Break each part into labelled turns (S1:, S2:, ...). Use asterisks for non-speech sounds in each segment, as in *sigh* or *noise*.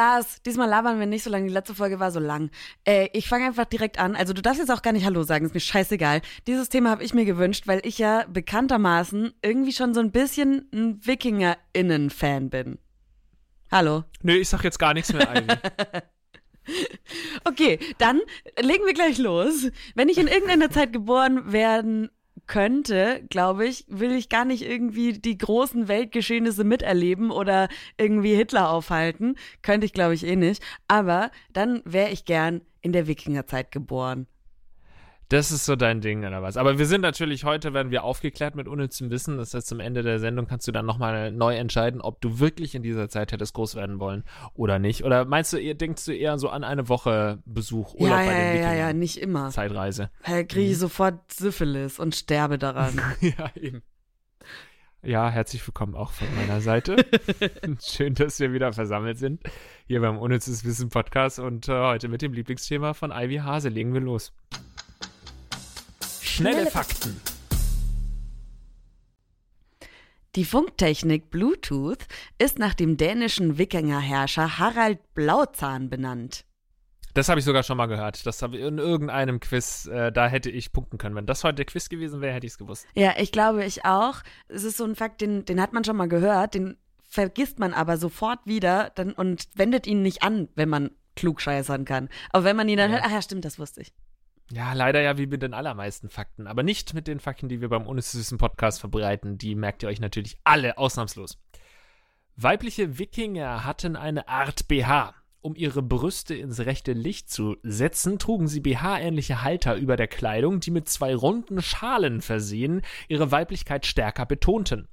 S1: Lars, diesmal labern wir nicht so lange. Die letzte Folge war so lang. Äh, ich fange einfach direkt an. Also du darfst jetzt auch gar nicht Hallo sagen, ist mir scheißegal. Dieses Thema habe ich mir gewünscht, weil ich ja bekanntermaßen irgendwie schon so ein bisschen ein WikingerInnen-Fan bin. Hallo.
S2: Nö, ich sag jetzt gar nichts mehr, Ivy. *laughs*
S1: Okay, dann legen wir gleich los. Wenn ich in irgendeiner Zeit geboren werden könnte, glaube ich, will ich gar nicht irgendwie die großen Weltgeschehnisse miterleben oder irgendwie Hitler aufhalten. Könnte ich, glaube ich, eh nicht. Aber dann wäre ich gern in der Wikingerzeit geboren.
S2: Das ist so dein Ding oder was? Aber wir sind natürlich heute, werden wir aufgeklärt mit unnützem Wissen. Das heißt, zum Ende der Sendung kannst du dann nochmal neu entscheiden, ob du wirklich in dieser Zeit hättest groß werden wollen oder nicht. Oder meinst du, denkst du eher so an eine Woche Besuch, Urlaub
S1: ja,
S2: bei
S1: ja,
S2: den
S1: ja,
S2: Wikingern?
S1: ja, nicht immer.
S2: Zeitreise.
S1: Hey, kriege ich sofort Syphilis und sterbe daran. *laughs*
S2: ja, eben. Ja, herzlich willkommen auch von meiner Seite. *laughs* Schön, dass wir wieder versammelt sind hier beim Unnützes Wissen Podcast und äh, heute mit dem Lieblingsthema von Ivy Hase. Legen wir los. Schnelle Fakten.
S1: Die Funktechnik Bluetooth ist nach dem dänischen Wikingerherrscher Harald Blauzahn benannt.
S2: Das habe ich sogar schon mal gehört. Das habe ich in irgendeinem Quiz, äh, da hätte ich punkten können. Wenn das heute der Quiz gewesen wäre, hätte ich es gewusst.
S1: Ja, ich glaube, ich auch. Es ist so ein Fakt, den, den hat man schon mal gehört, den vergisst man aber sofort wieder dann, und wendet ihn nicht an, wenn man klugscheißern kann. Aber wenn man ihn dann
S2: Ja.
S1: hört, ach ja, stimmt, das wusste ich.
S2: Ja, leider ja wie mit den allermeisten Fakten. Aber nicht mit den Fakten, die wir beim Unnützes Wissen Podcast verbreiten. Die merkt ihr euch natürlich alle ausnahmslos. Weibliche Wikinger hatten eine Art BH. Um ihre Brüste ins rechte Licht zu setzen, trugen sie BH-ähnliche Halter über der Kleidung, die mit zwei runden Schalen versehen ihre Weiblichkeit stärker betonten.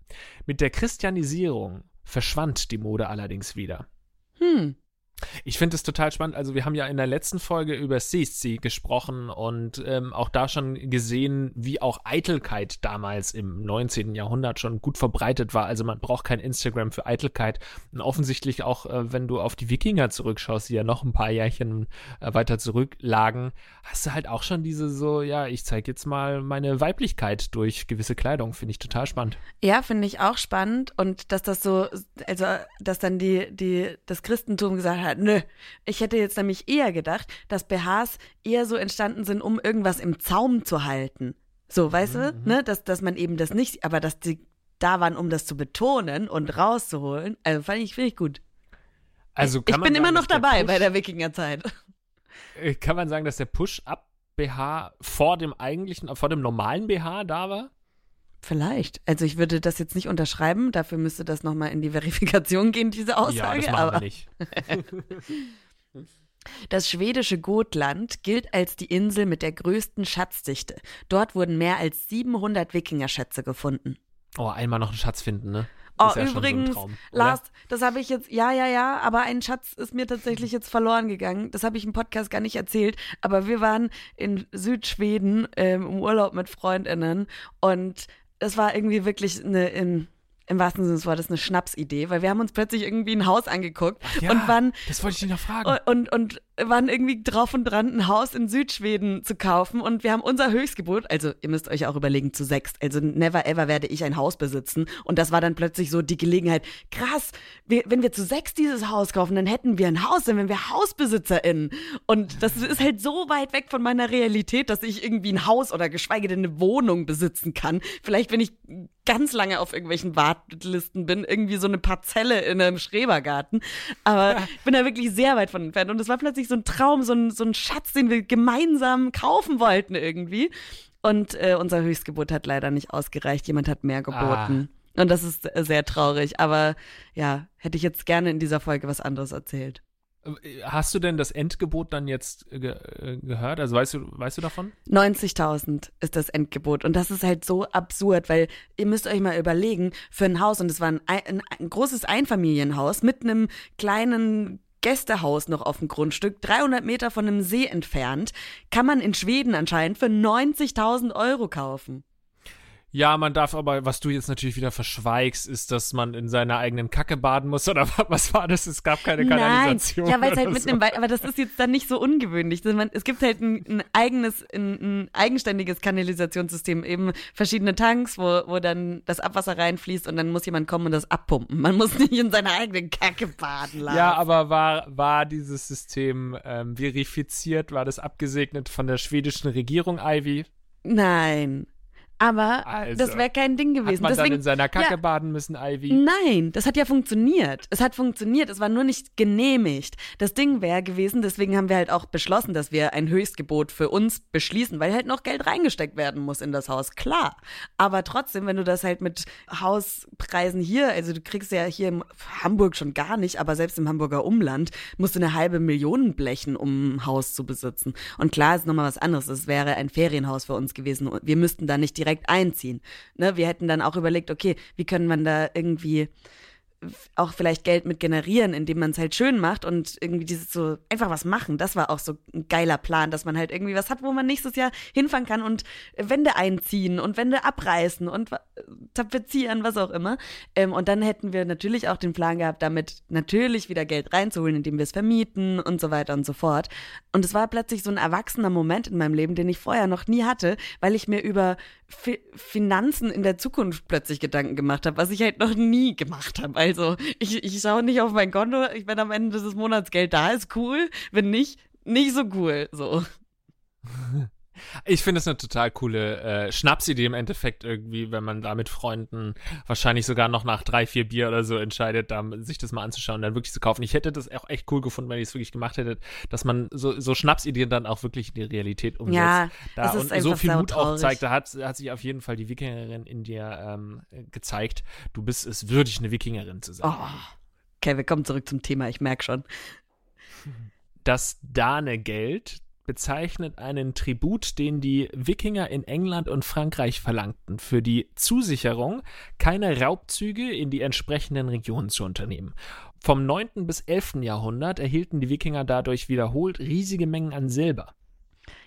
S2: Mit der Christianisierung verschwand die Mode allerdings wieder.
S1: Hm.
S2: Ich finde es total spannend. Also, wir haben ja in der letzten Folge über Sissi gesprochen und ähm, auch da schon gesehen, wie auch Eitelkeit damals im 19. Jahrhundert schon gut verbreitet war. Also, man braucht kein Instagram für Eitelkeit. Und offensichtlich auch, äh, wenn du auf die Wikinger zurückschaust, die ja noch ein paar Jährchen äh, weiter zurücklagen, hast du halt auch schon diese so, ja, ich zeige jetzt mal meine Weiblichkeit durch gewisse Kleidung. Finde ich total spannend.
S1: Ja, finde ich auch spannend. Und dass das so, also, dass dann die, die, das Christentum gesagt hat, nö, ich hätte jetzt nämlich eher gedacht, dass BHs eher so entstanden sind, um irgendwas im Zaum zu halten. So, weißt du, ne, dass, dass man eben das nicht, aber dass die da waren, um das zu betonen und rauszuholen. Also, fand ich, finde ich gut.
S2: Also
S1: ich bin immer noch dabei
S2: Push-
S1: bei der Wikingerzeit.
S2: Äh, Kann man sagen, dass der Push-Up BH vor dem eigentlichen, vor dem normalen BH da war?
S1: Vielleicht. Also ich würde das jetzt nicht unterschreiben, dafür müsste das nochmal in die Verifikation gehen, diese Aussage.
S2: ja, das machen
S1: aber
S2: wir nicht. *laughs*
S1: Das schwedische Gotland gilt als die Insel mit der größten Schatzdichte. Dort wurden mehr als 700 Wikingerschätze gefunden.
S2: Oh, einmal noch einen Schatz finden, ne?
S1: Oh,
S2: ja schon so
S1: übrigens,
S2: Traum?
S1: Lars, das habe ich jetzt, ja, ja, ja, aber ein Schatz ist mir tatsächlich jetzt verloren gegangen. Das habe ich im Podcast gar nicht erzählt. Aber wir waren in Südschweden ähm, im Urlaub mit FreundInnen und es war irgendwie wirklich eine, in, im wahrsten Sinne des Wortes, eine Schnapsidee, weil wir haben uns plötzlich irgendwie ein Haus angeguckt
S2: Ja,
S1: und waren
S2: das wollte ich dich noch fragen.
S1: und, und, und waren irgendwie drauf und dran, ein Haus in Südschweden zu kaufen. Und wir haben unser Höchstgebot, also ihr müsst euch auch überlegen, zu sechst. Also never ever werde ich ein Haus besitzen. Und das war dann plötzlich so die Gelegenheit, krass, wir, wenn wir zu sechs dieses Haus kaufen, dann hätten wir ein Haus, dann wären wir HausbesitzerInnen. Und das ist halt so weit weg von meiner Realität, dass ich irgendwie ein Haus oder geschweige denn eine Wohnung besitzen kann. Vielleicht, wenn ich ganz lange auf irgendwelchen Wartelisten bin, irgendwie so eine Parzelle in einem Schrebergarten. Aber ich bin da wirklich sehr weit von entfernt. Und es war plötzlich so ein Traum, so ein, so ein Schatz, den wir gemeinsam kaufen wollten irgendwie. Und äh, unser Höchstgebot hat leider nicht ausgereicht. Jemand hat mehr geboten. Und das ist äh, sehr traurig. Aber ja, hätte ich jetzt gerne in dieser Folge was anderes erzählt.
S2: Hast du denn das Endgebot dann jetzt äh, ge äh, gehört? Also weißt du, weißt du davon?
S1: 90.000 ist das Endgebot. Und das ist halt so absurd, weil ihr müsst euch mal überlegen, für ein Haus, und es war ein, ein, ein großes Einfamilienhaus mit einem kleinen Gästehaus noch auf dem Grundstück, 300 Meter von einem See entfernt, kann man in Schweden anscheinend für 90.000 Euro kaufen.
S2: Ja, man darf aber, was du jetzt natürlich wieder verschweigst, ist, dass man in seiner eigenen Kacke baden muss. *laughs* Oder was war das? Es gab keine Kanalisation.
S1: Nein. Ja, weil es halt so. im Wald, aber das ist jetzt dann nicht so ungewöhnlich. Es gibt halt ein, ein eigenes, ein, ein, eigenständiges Kanalisationssystem, eben verschiedene Tanks, wo, wo dann das Abwasser reinfließt und dann muss jemand kommen und das abpumpen. Man muss *laughs* nicht in seiner eigenen Kacke baden lassen.
S2: Ja, aber war, war dieses System ähm, verifiziert? War das abgesegnet von der schwedischen Regierung, Ivy?
S1: Nein. Aber also, das wäre kein Ding gewesen. Hat
S2: man
S1: Deswegen,
S2: dann in seiner Kacke ja, baden müssen, Ivy?
S1: Nein, das hat ja funktioniert. Es hat funktioniert, es war nur nicht genehmigt. Das Ding wäre gewesen, deswegen haben wir halt auch beschlossen, dass wir ein Höchstgebot für uns beschließen, weil halt noch Geld reingesteckt werden muss in das Haus, klar. Aber trotzdem, wenn du das halt mit Hauspreisen hier, also du kriegst ja hier in Hamburg schon gar nicht, aber selbst im Hamburger Umland musst du eine halbe Million blechen, um ein Haus zu besitzen. Und klar ist nochmal was anderes. Es wäre ein Ferienhaus für uns gewesen. Wir müssten da nicht direkt direkt einziehen. Ne? Wir hätten dann auch überlegt, okay, wie können man da irgendwie auch vielleicht Geld mit generieren, indem man es halt schön macht und irgendwie dieses so einfach was machen. Das war auch so ein geiler Plan, dass man halt irgendwie was hat, wo man nächstes Jahr hinfahren kann und Wände einziehen und Wände abreißen und tapezieren, was auch immer. Ähm, und dann hätten wir natürlich auch den Plan gehabt, damit natürlich wieder Geld reinzuholen, indem wir es vermieten und so weiter und so fort. Und es war plötzlich so ein erwachsener Moment in meinem Leben, den ich vorher noch nie hatte, weil ich mir über Fi Finanzen in der Zukunft plötzlich Gedanken gemacht habe, was ich halt noch nie gemacht habe. Also ich, ich schaue nicht auf mein Konto, wenn am Ende des Monats Geld da ist, cool. Wenn nicht, nicht so cool. So. *laughs*
S2: Ich finde es eine total coole äh, Schnapsidee im Endeffekt irgendwie, wenn man da mit Freunden wahrscheinlich sogar noch nach drei, vier Bier oder so entscheidet, da, sich das mal anzuschauen und dann wirklich zu kaufen. Ich hätte das auch echt cool gefunden, wenn ich es wirklich gemacht hätte, dass man so, so Schnapsideen dann auch wirklich in die Realität umsetzt. Ja,
S1: da
S2: und so viel Mut auch zeigt, da hat, hat sich auf jeden Fall die Wikingerin in dir ähm, gezeigt. Du bist es würdig, eine Wikingerin zu sein. Oh.
S1: Okay, wir kommen zurück zum Thema, ich merke schon.
S2: Das Dane-Geld, bezeichnet einen Tribut, den die Wikinger in England und Frankreich verlangten, für die Zusicherung, keine Raubzüge in die entsprechenden Regionen zu unternehmen. Vom 9. bis 11. Jahrhundert erhielten die Wikinger dadurch wiederholt riesige Mengen an Silber.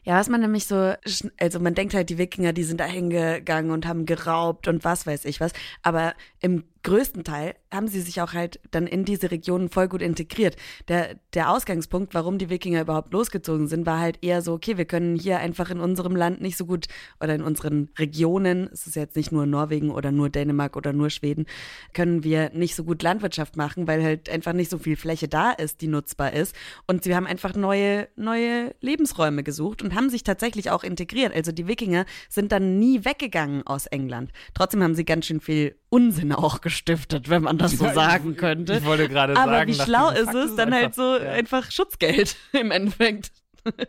S1: Ja, was man nämlich so, also man denkt halt, die Wikinger, die sind da hingegangen und haben geraubt und was weiß ich was. Aber im größten Teil haben sie sich auch halt dann in diese Regionen voll gut integriert. Der, der Ausgangspunkt, warum die Wikinger überhaupt losgezogen sind, war halt eher so, okay, wir können hier einfach in unserem Land nicht so gut oder in unseren Regionen, es ist jetzt nicht nur Norwegen oder nur Dänemark oder nur Schweden, können wir nicht so gut Landwirtschaft machen, weil halt einfach nicht so viel Fläche da ist, die nutzbar ist. Und sie haben einfach neue, neue Lebensräume gesucht und haben sich tatsächlich auch integriert. Also die Wikinger sind dann nie weggegangen aus England. Trotzdem haben sie ganz schön viel Unsinn auch gestiftet, wenn man das so *laughs* ja, sagen könnte.
S2: Ich wollte gerade
S1: sagen.
S2: Aber
S1: wie schlau ist es, dann halt so ja. einfach Schutzgeld *laughs* im Endeffekt.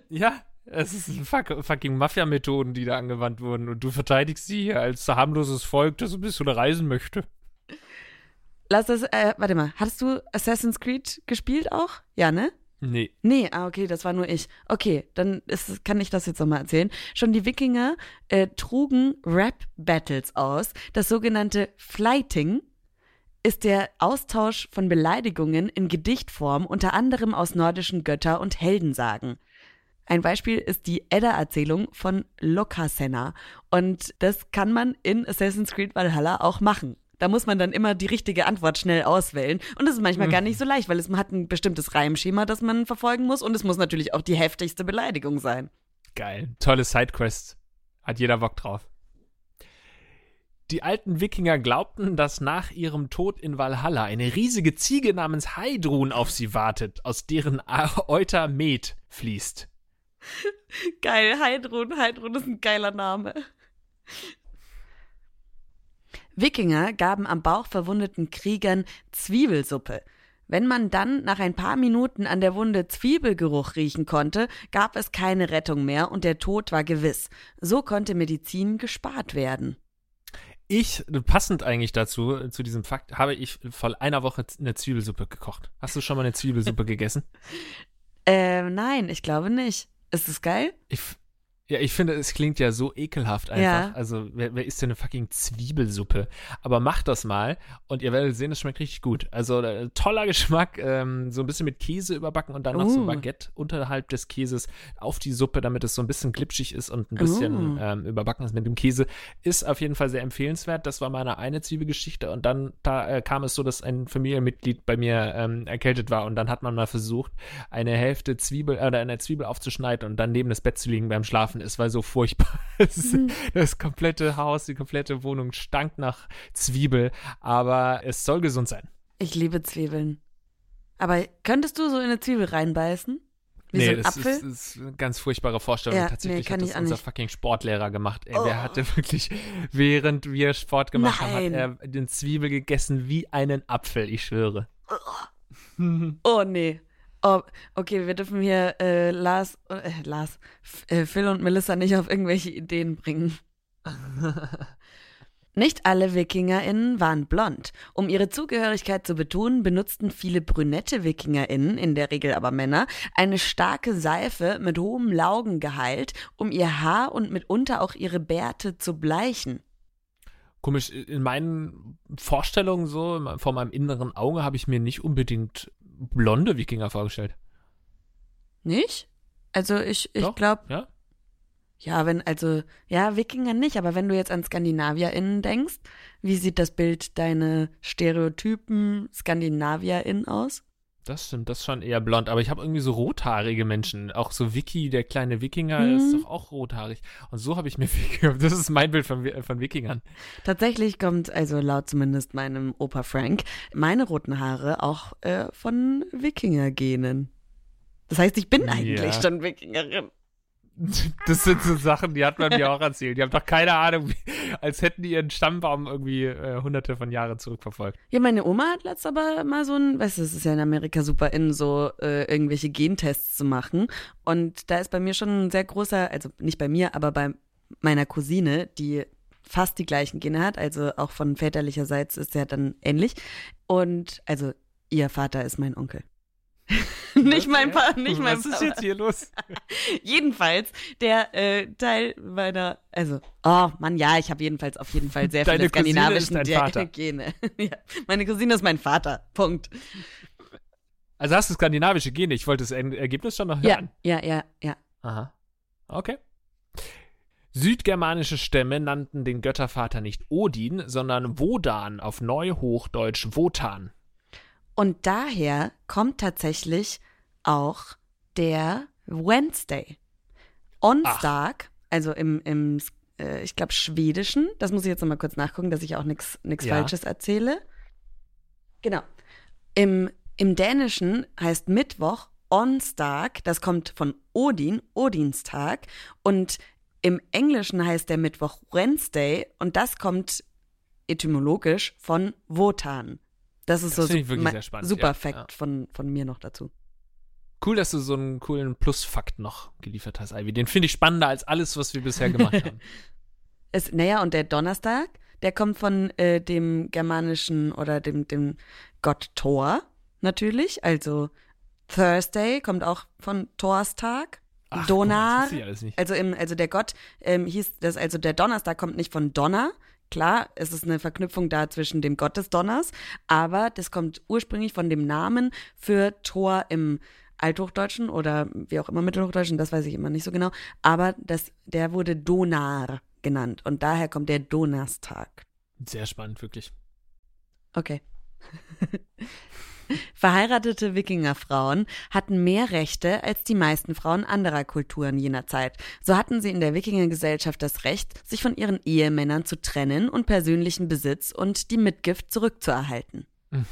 S2: Ja, es ist fuck, fucking Mafia-Methoden, die da angewandt wurden und du verteidigst sie hier als harmloses Volk, das ein bisschen reisen möchte.
S1: Lass das, äh, warte mal, hattest du Assassin's Creed gespielt auch? Ja, ne?
S2: Nee.
S1: Nee, ah, okay, das war nur ich. Okay, dann ist, kann ich das jetzt nochmal erzählen. Schon die Wikinger äh, trugen Rap-Battles aus. Das sogenannte Flighting ist der Austausch von Beleidigungen in Gedichtform, unter anderem aus nordischen Götter- und Heldensagen. Ein Beispiel ist die Edda-Erzählung von Lokasenna. Und das kann man in Assassin's Creed Valhalla auch machen. Da muss man dann immer die richtige Antwort schnell auswählen. Und das ist manchmal mhm. gar nicht so leicht, weil es hat ein bestimmtes Reimschema, das man verfolgen muss. Und es muss natürlich auch die heftigste Beleidigung sein.
S2: Geil. Tolle Sidequest. Hat jeder Bock drauf. Die alten Wikinger glaubten, dass nach ihrem Tod in Valhalla eine riesige Ziege namens Heidrun auf sie wartet, aus deren Euter Met fließt. *laughs*
S1: Geil, Heidrun. Heidrun ist ein geiler Name. Wikinger gaben am Bauch verwundeten Kriegern Zwiebelsuppe. Wenn man dann nach ein paar Minuten an der Wunde Zwiebelgeruch riechen konnte, gab es keine Rettung mehr und der Tod war gewiss. So konnte Medizin gespart werden.
S2: Ich, passend eigentlich dazu, zu diesem Fakt, habe ich vor einer Woche eine Zwiebelsuppe gekocht. Hast du schon mal eine Zwiebelsuppe *laughs* gegessen?
S1: Äh, nein, ich glaube nicht. Ist es geil?
S2: Ich, Ja, ich finde, es klingt ja so ekelhaft einfach. Ja. Also, wer, wer isst denn eine fucking Zwiebelsuppe? Aber macht das mal und ihr werdet sehen, es schmeckt richtig gut. Also, äh, toller Geschmack, ähm, so ein bisschen mit Käse überbacken und dann noch uh. so Baguette unterhalb des Käses auf die Suppe, damit es so ein bisschen glitschig ist und ein bisschen uh. ähm, überbacken ist mit dem Käse. Ist auf jeden Fall sehr empfehlenswert. Das war meine eine Zwiebelgeschichte und dann da äh, kam es so, dass ein Familienmitglied bei mir ähm, erkältet war und dann hat man mal versucht, eine Hälfte Zwiebel oder äh, eine Zwiebel aufzuschneiden und dann neben das Bett zu liegen beim Schlafen es war so furchtbar. *laughs* Das, mhm. das, komplette Haus, die komplette Wohnung stank nach Zwiebel, aber es soll gesund sein.
S1: Ich liebe Zwiebeln. Aber könntest du so in eine Zwiebel reinbeißen?
S2: Wie nee, so ein das Apfel? Ist, ist eine ganz furchtbare Vorstellung. Ja, Tatsächlich nee, hat das unser fucking Sportlehrer gemacht. Ey, oh. Der hatte wirklich, während wir Sport gemacht Nein. haben, hat er den Zwiebel gegessen wie einen Apfel, ich schwöre.
S1: Oh *laughs* nee. Oh, okay, wir dürfen hier äh, Lars, äh, Lars, äh, Phil und Melissa nicht auf irgendwelche Ideen bringen. *laughs* Nicht alle WikingerInnen waren blond. Um ihre Zugehörigkeit zu betonen, benutzten viele brünette WikingerInnen, in der Regel aber Männer, eine starke Seife mit hohem Laugengehalt, um ihr Haar und mitunter auch ihre Bärte zu bleichen.
S2: Komisch, in meinen Vorstellungen so, vor meinem inneren Auge, habe ich mir nicht unbedingt blonde Wikinger vorgestellt.
S1: Nicht? Also ich, ich glaube.
S2: Ja?
S1: Ja, wenn, also, ja, Wikinger nicht, aber wenn du jetzt an SkandinavierInnen denkst, wie sieht das Bild deine Stereotypen SkandinavierInnen aus?
S2: Das stimmt, das ist schon eher blond, aber ich habe irgendwie so rothaarige Menschen. Auch so Vicky, der kleine Wikinger, mhm. ist doch auch rothaarig. Und so habe ich mir, *laughs* das ist mein Bild von, von Wikingern.
S1: Tatsächlich kommt, also laut zumindest meinem Opa Frank, meine roten Haare auch äh, von Wikinger-Genen. Das heißt, ich bin eigentlich ja. schon Wikingerin. *laughs*
S2: Das sind so Sachen, die hat man mir auch erzählt. Die haben doch keine Ahnung, als hätten die ihren Stammbaum irgendwie äh, hunderte von Jahren zurückverfolgt.
S1: Ja, meine Oma hat letzt aber mal so ein, weißt du, es ist ja in Amerika super in, so äh, irgendwelche Gentests zu machen. Und da ist bei mir schon ein sehr großer, also nicht bei mir, aber bei meiner Cousine, die fast die gleichen Gene hat, also auch von väterlicherseits ist er dann ähnlich. Und also ihr Vater ist mein Onkel. *laughs* nicht mein Paar, nicht mein
S2: Was ist jetzt hier los? *laughs*
S1: jedenfalls, der äh, Teil meiner, also, oh Mann, ja, ich habe jedenfalls auf jeden Fall sehr
S2: Deine
S1: viele skandinavischen
S2: Vater.
S1: Gene. *laughs* ja, meine Cousine ist mein Vater. Punkt.
S2: Also hast du skandinavische Gene? Ich wollte das Ergebnis schon noch
S1: hören. Ja, ja, ja, ja.
S2: Aha. Okay. Südgermanische Stämme nannten den Göttervater nicht Odin, sondern Wodan, auf Neuhochdeutsch Wotan.
S1: Und daher kommt tatsächlich auch der Wednesday. Onstag, also im, im äh, ich glaube, Schwedischen, das muss ich jetzt nochmal kurz nachgucken, dass ich auch nichts ja. Falsches erzähle. Genau. Im, Im Dänischen heißt Mittwoch Onstag, das kommt von Odin, Odinstag. Und im Englischen heißt der Mittwoch Wednesday und das kommt etymologisch von Wotan, das ist das so
S2: su spannend,
S1: super
S2: ja.
S1: Fact ja. Von, von mir noch dazu.
S2: Cool, dass du so einen coolen Plusfakt noch geliefert hast, Ivy. Den finde ich spannender als alles, was wir bisher gemacht haben. *laughs*
S1: es, naja, und der Donnerstag, der kommt von äh, dem germanischen oder dem, dem Gott Thor natürlich. Also Thursday kommt auch von Thorstag. Ach, Donar, also im, also der Gott ähm, hieß das, also der Donnerstag kommt nicht von Donner, Klar, es ist eine Verknüpfung da zwischen dem Gott des Donners, aber das kommt ursprünglich von dem Namen für Tor im Althochdeutschen oder wie auch immer Mittelhochdeutschen, das weiß ich immer nicht so genau. Aber das, der wurde Donar genannt und daher kommt der Donnerstag.
S2: Sehr spannend, wirklich.
S1: Okay. *laughs* Verheiratete Wikingerfrauen hatten mehr Rechte als die meisten Frauen anderer Kulturen jener Zeit. So hatten sie in der Wikingergesellschaft das Recht, sich von ihren Ehemännern zu trennen und persönlichen Besitz und die Mitgift zurückzuerhalten. *laughs*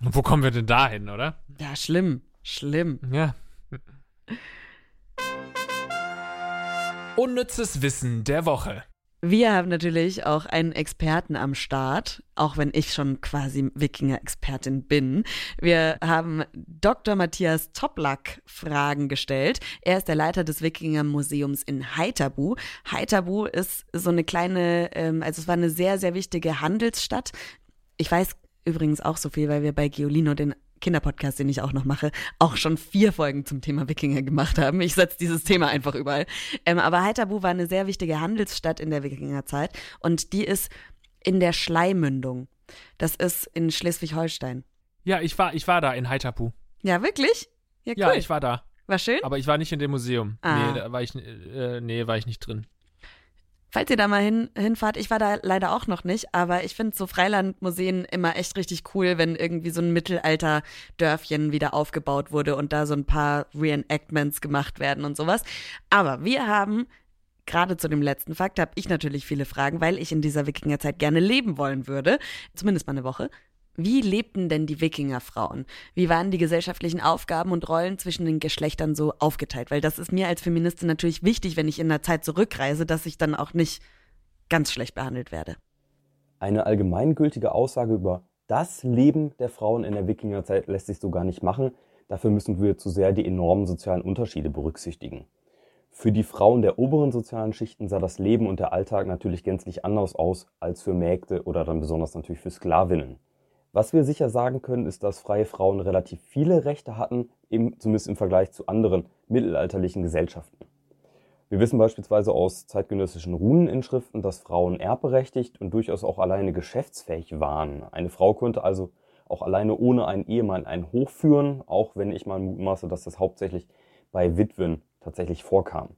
S2: Wo kommen wir denn dahin, oder?
S1: Ja, schlimm. Schlimm.
S2: Ja. Unnützes Wissen der Woche.
S1: Wir haben natürlich auch einen Experten am Start, auch wenn ich schon quasi Wikinger-Expertin bin. Wir haben Dr. Matthias Toplack Fragen gestellt. Er ist der Leiter des Wikinger-Museums in Haithabu. Haithabu ist so eine kleine, ähm, also es war eine sehr, sehr wichtige Handelsstadt. Ich weiß übrigens auch so viel, weil wir bei Giolino den Kinderpodcast, den ich auch noch mache, auch schon vier Folgen zum Thema Wikinger gemacht haben. Ich setze dieses Thema einfach überall. Ähm, aber Heiterbu war eine sehr wichtige Handelsstadt in der Wikingerzeit und die ist in der Schleimündung. Das ist in Schleswig-Holstein.
S2: Ja, ich war, ich war da in Haitapu.
S1: Ja, wirklich?
S2: Ja, cool. ja, ich war da.
S1: War schön?
S2: Aber ich war nicht in dem Museum. Ah. Nee, da war ich, äh, nee, war ich nicht drin.
S1: Falls ihr da mal hin, hinfahrt, ich war da leider auch noch nicht, aber ich finde so Freilandmuseen immer echt richtig cool, wenn irgendwie so ein Mittelalter-Dörfchen wieder aufgebaut wurde und da so ein paar Reenactments gemacht werden und sowas. Aber wir haben gerade zu dem letzten Fakt habe ich natürlich viele Fragen, weil ich in dieser Wikingerzeit gerne leben wollen würde, zumindest mal eine Woche. Wie lebten denn die Wikingerfrauen? Wie waren die gesellschaftlichen Aufgaben und Rollen zwischen den Geschlechtern so aufgeteilt? Weil das ist mir als Feministin natürlich wichtig, wenn ich in der Zeit zurückreise, dass ich dann auch nicht ganz schlecht behandelt werde.
S3: Eine allgemeingültige Aussage über das Leben der Frauen in der Wikingerzeit lässt sich so gar nicht machen. Dafür müssen wir zu sehr die enormen sozialen Unterschiede berücksichtigen. Für die Frauen der oberen sozialen Schichten sah das Leben und der Alltag natürlich gänzlich anders aus als für Mägde oder dann besonders natürlich für Sklavinnen. Was wir sicher sagen können, ist, dass freie Frauen relativ viele Rechte hatten, im, zumindest im Vergleich zu anderen mittelalterlichen Gesellschaften. Wir wissen beispielsweise aus zeitgenössischen Runeninschriften, dass Frauen erbberechtigt und durchaus auch alleine geschäftsfähig waren. Eine Frau konnte also auch alleine ohne einen Ehemann einen Hof führen, auch wenn ich mal mutmaße, dass das hauptsächlich bei Witwen tatsächlich vorkam.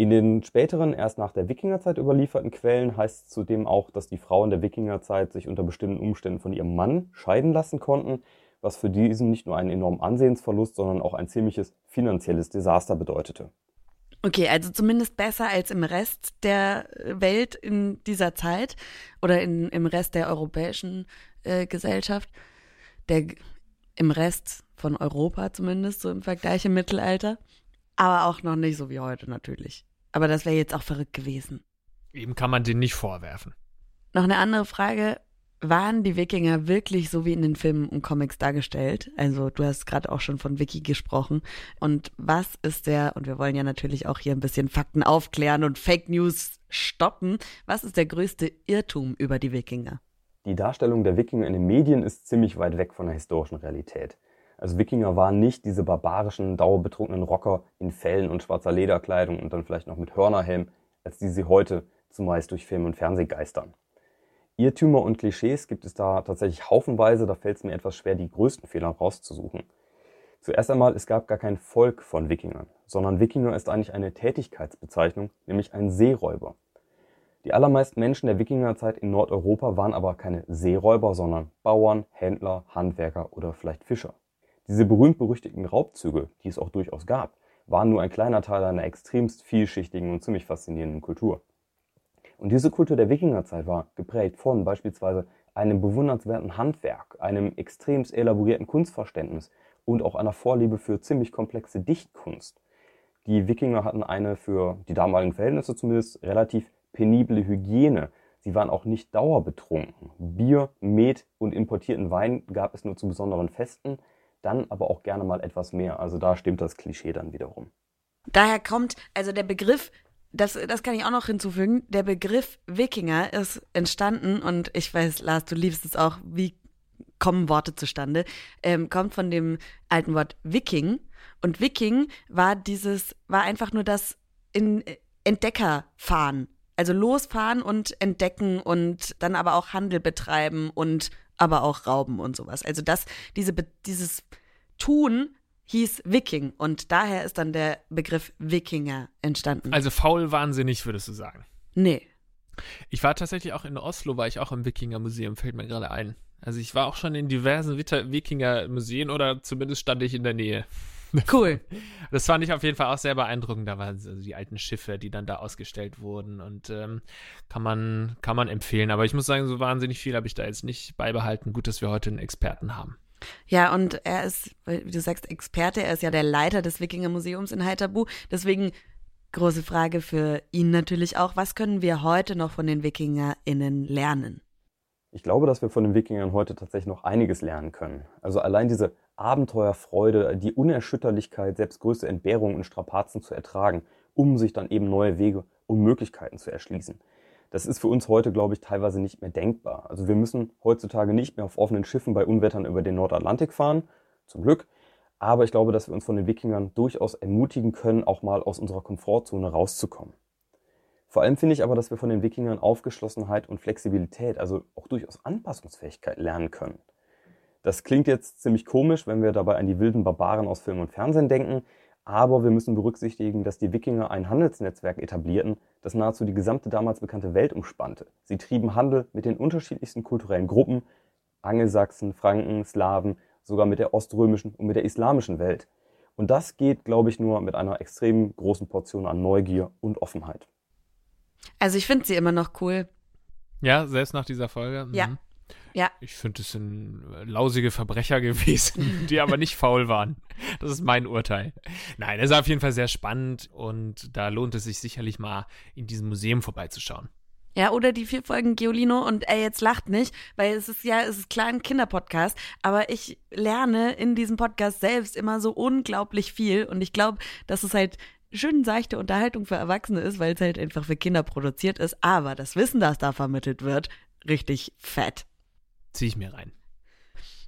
S3: In den späteren, erst nach der Wikingerzeit überlieferten Quellen heißt es zudem auch, dass die Frauen der Wikingerzeit sich unter bestimmten Umständen von ihrem Mann scheiden lassen konnten, was für diesen nicht nur einen enormen Ansehensverlust, sondern auch ein ziemliches finanzielles Desaster bedeutete.
S1: Okay, also zumindest besser als im Rest der Welt in dieser Zeit oder in, im Rest der europäischen äh, Gesellschaft, der, im Rest von Europa zumindest, so im Vergleich im Mittelalter. Aber auch noch nicht so wie heute natürlich. Aber das wäre jetzt auch verrückt gewesen.
S2: Eben kann man den nicht vorwerfen.
S1: Noch eine andere Frage. Waren die Wikinger wirklich so wie in den Filmen und Comics dargestellt? Also du hast gerade auch schon von Wiki gesprochen. Und was ist der, und wir wollen ja natürlich auch hier ein bisschen Fakten aufklären und Fake News stoppen, was ist der größte Irrtum über die Wikinger?
S3: Die Darstellung der Wikinger in den Medien ist ziemlich weit weg von der historischen Realität. Also Wikinger waren nicht diese barbarischen, dauerbetrunkenen Rocker in Fellen und schwarzer Lederkleidung und dann vielleicht noch mit Hörnerhelm, als die sie heute zumeist durch Film und Fernseh geistern. Irrtümer und Klischees gibt es da tatsächlich haufenweise, da fällt es mir etwas schwer, die größten Fehler rauszusuchen. Zuerst einmal, es gab gar kein Volk von Wikingern, sondern Wikinger ist eigentlich eine Tätigkeitsbezeichnung, nämlich ein Seeräuber. Die allermeisten Menschen der Wikingerzeit in Nordeuropa waren aber keine Seeräuber, sondern Bauern, Händler, Handwerker oder vielleicht Fischer. Diese berühmt-berüchtigten Raubzüge, die es auch durchaus gab, waren nur ein kleiner Teil einer extremst vielschichtigen und ziemlich faszinierenden Kultur. Und diese Kultur der Wikingerzeit war geprägt von beispielsweise einem bewundernswerten Handwerk, einem extremst elaborierten Kunstverständnis und auch einer Vorliebe für ziemlich komplexe Dichtkunst. Die Wikinger hatten eine für die damaligen Verhältnisse zumindest relativ penible Hygiene. Sie waren auch nicht dauerbetrunken. Bier, Met und importierten Wein gab es nur zu besonderen Festen dann aber auch gerne mal etwas mehr. Also da stimmt das Klischee dann wiederum.
S1: Daher kommt, also der Begriff, das, das kann ich auch noch hinzufügen, der Begriff Wikinger ist entstanden und ich weiß, Lars, du liebst es auch, wie kommen Worte zustande, ähm, kommt von dem alten Wort Viking und Viking war dieses, war einfach nur das in Entdeckerfahren. Also losfahren und entdecken und dann aber auch Handel betreiben und aber auch Rauben und sowas. Also das, diese, dieses Tun hieß Viking und daher ist dann der Begriff Wikinger entstanden.
S2: Also faul wahnsinnig, würdest du sagen?
S1: Nee.
S2: Ich war tatsächlich auch in Oslo, war ich auch im Wikinger-Museum, fällt mir gerade ein. Also ich war auch schon in diversen Wikinger-Museen oder zumindest stand ich in der Nähe. *laughs*
S1: Cool.
S2: Das fand ich auf jeden Fall auch sehr beeindruckend. Da waren also die alten Schiffe, die dann da ausgestellt wurden und ähm, kann man kann man empfehlen. Aber ich muss sagen, so wahnsinnig viel habe ich da jetzt nicht beibehalten. Gut, dass wir heute einen Experten haben.
S1: Ja, und er ist, wie du sagst, Experte. Er ist ja der Leiter des Wikinger-Museums in Heiterbu. Deswegen große Frage für ihn natürlich auch. Was können wir heute noch von den WikingerInnen lernen?
S3: Ich glaube, dass wir von den Wikingern heute tatsächlich noch einiges lernen können. Also allein diese Abenteuerfreude, die Unerschütterlichkeit, selbst größte Entbehrungen und Strapazen zu ertragen, um sich dann eben neue Wege und Möglichkeiten zu erschließen. Das ist für uns heute, glaube ich, teilweise nicht mehr denkbar. Also wir müssen heutzutage nicht mehr auf offenen Schiffen bei Unwettern über den Nordatlantik fahren, zum Glück. Aber ich glaube, dass wir uns von den Wikingern durchaus ermutigen können, auch mal aus unserer Komfortzone rauszukommen. Vor allem finde ich aber, dass wir von den Wikingern Aufgeschlossenheit und Flexibilität, also auch durchaus Anpassungsfähigkeit lernen können. Das klingt jetzt ziemlich komisch, wenn wir dabei an die wilden Barbaren aus Film und Fernsehen denken, aber wir müssen berücksichtigen, dass die Wikinger ein Handelsnetzwerk etablierten, das nahezu die gesamte damals bekannte Welt umspannte. Sie trieben Handel mit den unterschiedlichsten kulturellen Gruppen, Angelsachsen, Franken, Slawen, sogar mit der oströmischen und mit der islamischen Welt. Und das geht, glaube ich, nur mit einer extrem großen Portion an Neugier und Offenheit.
S1: Also ich finde sie immer noch cool.
S2: Ja, selbst nach dieser Folge.
S1: Ja.
S2: Mhm.
S1: Ja.
S2: Ich finde, es sind lausige Verbrecher *laughs* gewesen, die aber nicht faul waren. Das ist mein Urteil. Nein, es ist auf jeden Fall sehr spannend und da lohnt es sich sicherlich mal in diesem Museum vorbeizuschauen.
S1: Ja, oder die vier Folgen Giolino und er jetzt lacht nicht, weil es ist ja, es ist klar ein Kinderpodcast, aber ich lerne in diesem Podcast selbst immer so unglaublich viel und ich glaube, dass es halt schön seichte Unterhaltung für Erwachsene ist, weil es halt einfach für Kinder produziert ist, aber das Wissen, das da vermittelt wird, richtig fett.
S2: Zieh ich mir rein.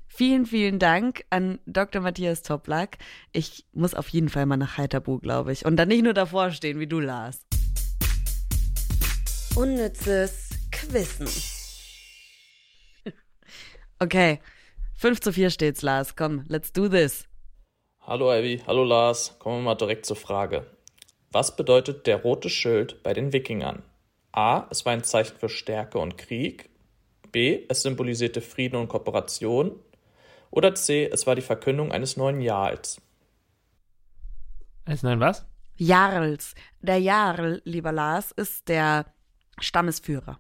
S1: Vielen, vielen Dank an Dr. Matthias Toplak. Ich muss auf jeden Fall mal nach Heiterbu, glaube ich. Und dann nicht nur davor stehen, wie du, Lars. Unnützes Quissen. *laughs* Okay. 5 zu 4 steht's, Lars. Komm, let's do this.
S4: Hallo Ivy, hallo Lars. Kommen wir mal direkt zur Frage. Was bedeutet der rote Schild bei den Wikingern? A. Es war ein Zeichen für Stärke und Krieg. B. Es symbolisierte Frieden und Kooperation. Oder C. Es war die Verkündung eines neuen Jahres.
S2: Als nein, was?
S1: Jarls. Der Jarl, lieber Lars, ist der Stammesführer.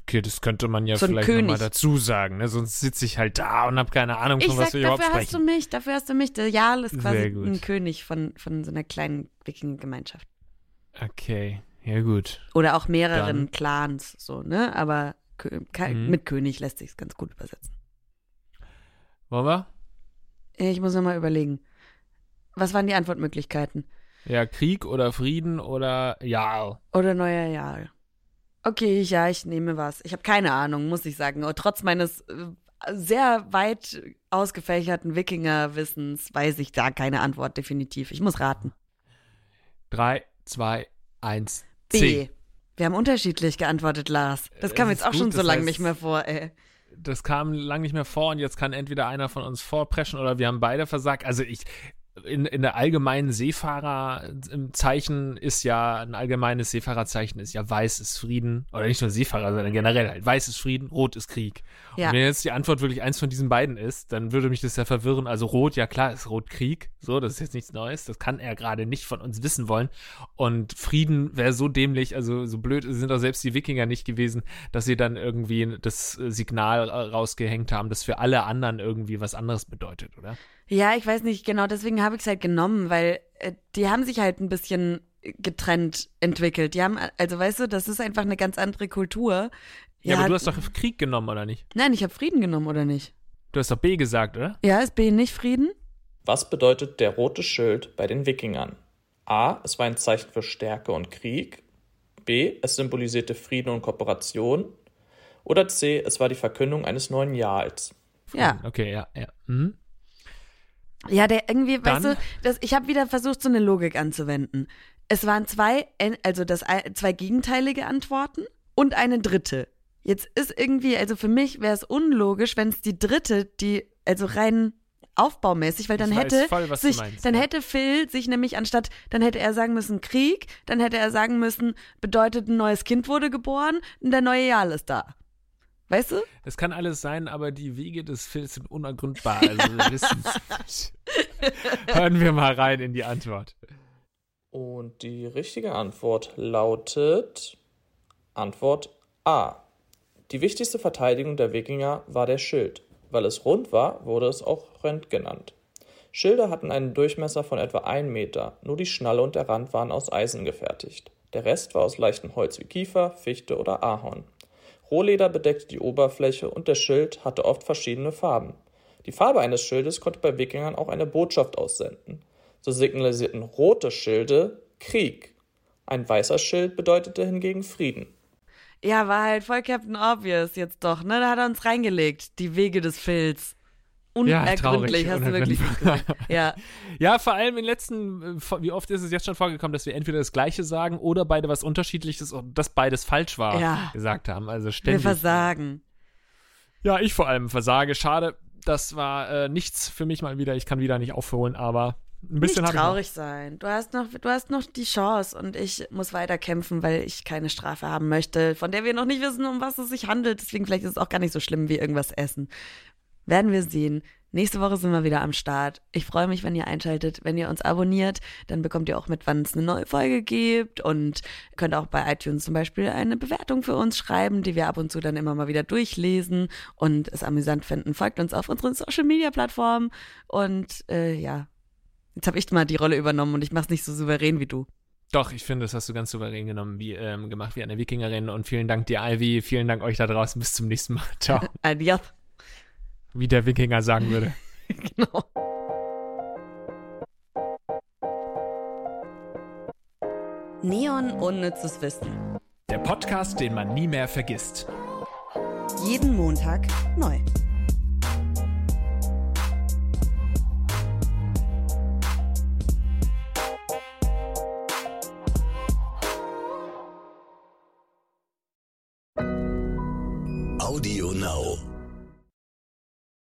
S2: Okay, das könnte man ja
S1: So
S2: vielleicht nochmal dazu sagen, ne? Sonst sitze ich halt da und habe keine Ahnung, von
S1: Ich
S2: was
S1: sag,
S2: wir überhaupt
S1: dafür hast du
S2: sprechen.
S1: mich, dafür hast du mich. Der Jarl ist quasi ein König von, von so einer kleinen Wikinger-Gemeinschaft.
S2: Okay, ja gut.
S1: Oder auch mehreren
S2: Dann-
S1: Clans, so, ne? Aber
S2: Mhm.
S1: mit König lässt sich ganz gut übersetzen.
S2: Wollen wir?
S1: Ich muss nochmal überlegen. Was waren die Antwortmöglichkeiten?
S2: Ja, Krieg oder Frieden oder ja.
S1: Oder neuer Jahr? Okay, ja, ich nehme was. Ich habe keine Ahnung, muss ich sagen. Und trotz meines äh, sehr weit ausgefächerten Wikinger-Wissens weiß ich da keine Antwort definitiv. Ich muss raten.
S2: Drei, zwei, eins,
S1: B.
S2: C.
S1: Wir haben unterschiedlich geantwortet, Lars. Das kam
S2: Es
S1: jetzt auch
S2: gut,
S1: schon so
S2: das
S1: lange
S2: heißt-
S1: nicht mehr vor, ey.
S2: Das kam lang nicht mehr vor und jetzt kann entweder einer von uns vorpreschen oder wir haben beide versagt. Also ich, in, in der allgemeinen Seefahrerzeichen ist ja, ein allgemeines Seefahrerzeichen ist ja weiß ist Frieden. Oder nicht nur Seefahrer, sondern generell halt. Weiß ist Frieden, rot ist Krieg.
S1: Ja.
S2: Und wenn jetzt die Antwort wirklich eins von diesen beiden ist, dann würde mich das ja verwirren. Also rot, ja klar, ist rot Krieg. So, das ist jetzt nichts Neues. Das kann er gerade nicht von uns wissen wollen. Und Frieden wäre so dämlich, also so blöd sind auch selbst die Wikinger nicht gewesen, dass sie dann irgendwie das Signal rausgehängt haben, das für alle anderen irgendwie was anderes bedeutet, oder?
S1: Ja, ich weiß nicht genau, deswegen habe ich es halt genommen, weil äh, die haben sich halt ein bisschen getrennt entwickelt. Die haben, also weißt du, das ist einfach eine ganz andere Kultur.
S2: Ja, aber du hast doch Krieg genommen, oder nicht?
S1: Nein, ich habe Frieden genommen, oder nicht?
S2: Du hast doch B gesagt, oder?
S1: Ja, ist B nicht Frieden?
S4: Was bedeutet der rote Schild bei den Wikingern? A. Es war ein Zeichen für Stärke und Krieg. B. Es symbolisierte Frieden und Kooperation. Oder C. Es war die Verkündung eines neuen Jahres.
S1: Ja.
S2: Okay, ja, ja. Mhm.
S1: Ja, der irgendwie, weißt
S2: Dann-
S1: du, das, ich habe wieder versucht, so eine Logik anzuwenden. Es waren zwei, also das zwei gegenteilige Antworten und eine dritte. Jetzt ist irgendwie, also für mich wäre es unlogisch, wenn es die dritte, die, also rein aufbaumäßig, weil dann
S2: Ich
S1: hätte
S2: voll,
S1: sich,
S2: meinst,
S1: dann
S2: ja.
S1: hätte Phil sich nämlich anstatt, dann hätte er sagen müssen Krieg, dann hätte er sagen müssen, bedeutet ein neues Kind wurde geboren und der neue Jahr ist da. Weißt du?
S2: Es kann alles sein, aber die Wege des Films sind unergründbar. Also wir wissen es nicht. *laughs* Hören wir mal rein in die Antwort.
S4: Und die richtige Antwort lautet Antwort A. Die wichtigste Verteidigung der Wikinger war der Schild. Weil es rund war, wurde es auch Rönt genannt. Schilde hatten einen Durchmesser von etwa 1 Meter, nur die Schnalle und der Rand waren aus Eisen gefertigt. Der Rest war aus leichtem Holz wie Kiefer, Fichte oder Ahorn. Rohleder bedeckte die Oberfläche und der Schild hatte oft verschiedene Farben. Die Farbe eines Schildes konnte bei Wikingern auch eine Botschaft aussenden. So signalisierten rote Schilde Krieg. Ein weißer Schild bedeutete hingegen Frieden.
S1: Ja, war halt voll Captain Obvious jetzt doch, ne? Da hat er uns reingelegt, die Wege des Filz. Unergründlich,
S2: ja,
S1: hast du wirklich gesagt. Ja. *laughs*
S2: ja, vor allem in den letzten, äh, wie oft ist es jetzt schon vorgekommen, dass wir entweder das Gleiche sagen oder beide was Unterschiedliches und das beides falsch war,
S1: Ja.
S2: gesagt haben. Also ständig.
S1: Wir versagen.
S2: Ja, ich vor allem versage. Schade, das war äh, nichts für mich mal wieder. Ich kann wieder nicht aufholen, aber ein bisschen
S1: nicht traurig sein. Du hast noch, du hast noch die Chance und ich muss weiter kämpfen, weil ich keine Strafe haben möchte, von der wir noch nicht wissen, um was es sich handelt. Deswegen vielleicht ist es auch gar nicht so schlimm wie irgendwas essen. Werden wir sehen. Nächste Woche sind wir wieder am Start. Ich freue mich, wenn ihr einschaltet, wenn ihr uns abonniert, dann bekommt ihr auch mit, wann es eine neue Folge gibt und könnt auch bei iTunes zum Beispiel eine Bewertung für uns schreiben, die wir ab und zu dann immer mal wieder durchlesen und es amüsant finden. Folgt uns auf unseren Social Media Plattformen und äh, ja, Jetzt habe ich mal die Rolle übernommen und ich mache es nicht so souverän wie du.
S2: Doch, ich finde, das hast du ganz souverän genommen, wie, ähm, gemacht wie eine Wikingerin. Und vielen Dank dir, Ivy. Vielen Dank euch da draußen. Bis zum nächsten Mal. Ciao. *laughs*
S1: Adios.
S2: Wie der Wikinger sagen würde. *laughs*
S1: genau. Neon unnützes Wissen.
S2: Der Podcast, den man nie mehr vergisst.
S1: Jeden Montag neu.